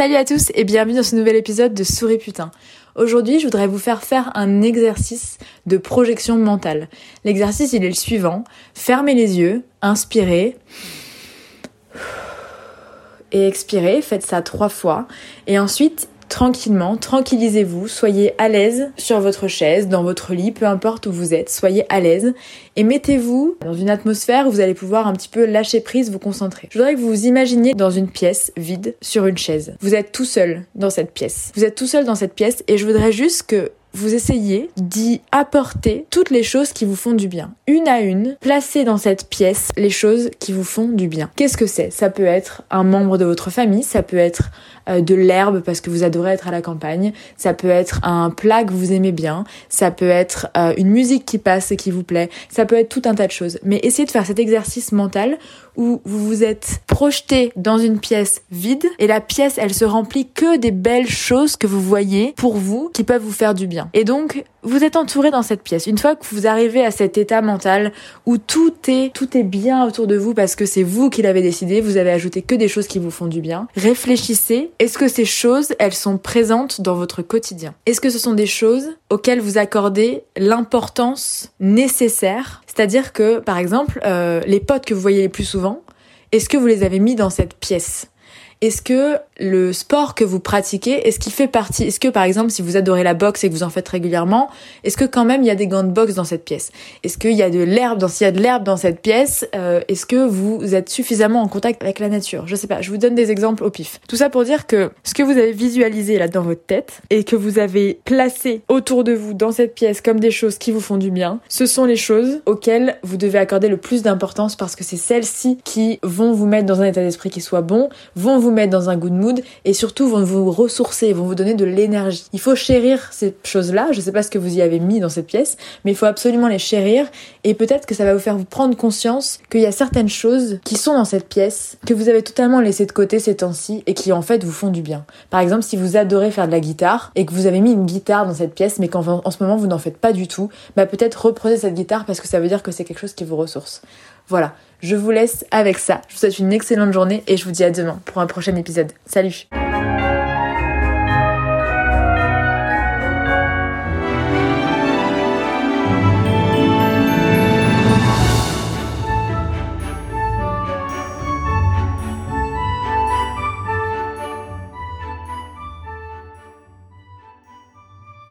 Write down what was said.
Salut à tous et bienvenue dans ce nouvel épisode de Souris Putain. Aujourd'hui, je voudrais vous faire faire un exercice de projection mentale. L'exercice, il est le suivant. Fermez les yeux, inspirez et expirez. Faites ça trois fois. Et ensuite, tranquillement, tranquillisez-vous, soyez à l'aise sur votre chaise, dans votre lit, peu importe où vous êtes, soyez à l'aise et mettez-vous dans une atmosphère où vous allez pouvoir un petit peu lâcher prise, vous concentrer. Je voudrais que vous vous imaginiez dans une pièce vide sur une chaise. Vous êtes tout seul dans cette pièce. Vous êtes tout seul dans cette pièce et je voudrais juste que vous essayez d'y apporter toutes les choses qui vous font du bien. Une à une, placez dans cette pièce les choses qui vous font du bien. Qu'est-ce que c'est? Ça peut être un membre de votre famille, ça peut être euh, de l'herbe parce que vous adorez être à la campagne, ça peut être un plat que vous aimez bien, ça peut être euh, une musique qui passe et qui vous plaît, ça peut être tout un tas de choses. Mais essayez de faire cet exercice mental où vous vous êtes projeté dans une pièce vide et la pièce elle se remplit que des belles choses que vous voyez pour vous qui peuvent vous faire du bien. Et donc vous êtes entouré dans cette pièce. Une fois que vous arrivez à cet état mental où tout est tout est bien autour de vous parce que c'est vous qui l'avez décidé, vous avez ajouté que des choses qui vous font du bien. Réfléchissez, est-ce que ces choses, elles sont présentes dans votre quotidien? Est-ce que ce sont des choses auxquelles vous accordez l'importance nécessaire? C'est-à-dire que par exemple, euh, les potes que vous voyez les plus souvent, est-ce que vous les avez mis dans cette pièce? Est-ce que le sport que vous pratiquez, est-ce qu'il fait partie Est-ce que par exemple, si vous adorez la boxe et que vous en faites régulièrement, est-ce que quand même il y a des gants de boxe dans cette pièce? Est-ce qu'il y a de l'herbe dans S'il y a de l'herbe dans cette pièce, euh, est-ce que vous êtes suffisamment en contact avec la nature? Je sais pas. Je vous donne des exemples au pif. Tout ça pour dire que ce que vous avez visualisé là dans votre tête et que vous avez placé autour de vous dans cette pièce comme des choses qui vous font du bien, ce sont les choses auxquelles vous devez accorder le plus d'importance parce que c'est celles-ci qui vont vous mettre dans un état d'esprit qui soit bon, vont vous mettre dans un good mood et surtout vont vous ressourcer, vont vous donner de l'énergie. Il faut chérir ces choses-là. Je sais pas ce que vous y avez mis dans cette pièce, mais il faut absolument les chérir et peut-être que ça va vous faire vous prendre conscience qu'il y a certaines choses qui sont dans cette pièce que vous avez totalement laissé de côté ces temps-ci et qui en fait vous font du bien. Par exemple, si vous adorez faire de la guitare et que vous avez mis une guitare dans cette pièce mais qu'en en ce moment vous n'en faites pas du tout, bah peut-être reprenez cette guitare parce que ça veut dire que c'est quelque chose qui vous ressource. Voilà, je vous laisse avec ça. Je vous souhaite une excellente journée et je vous dis à demain pour un prochain épisode. Salut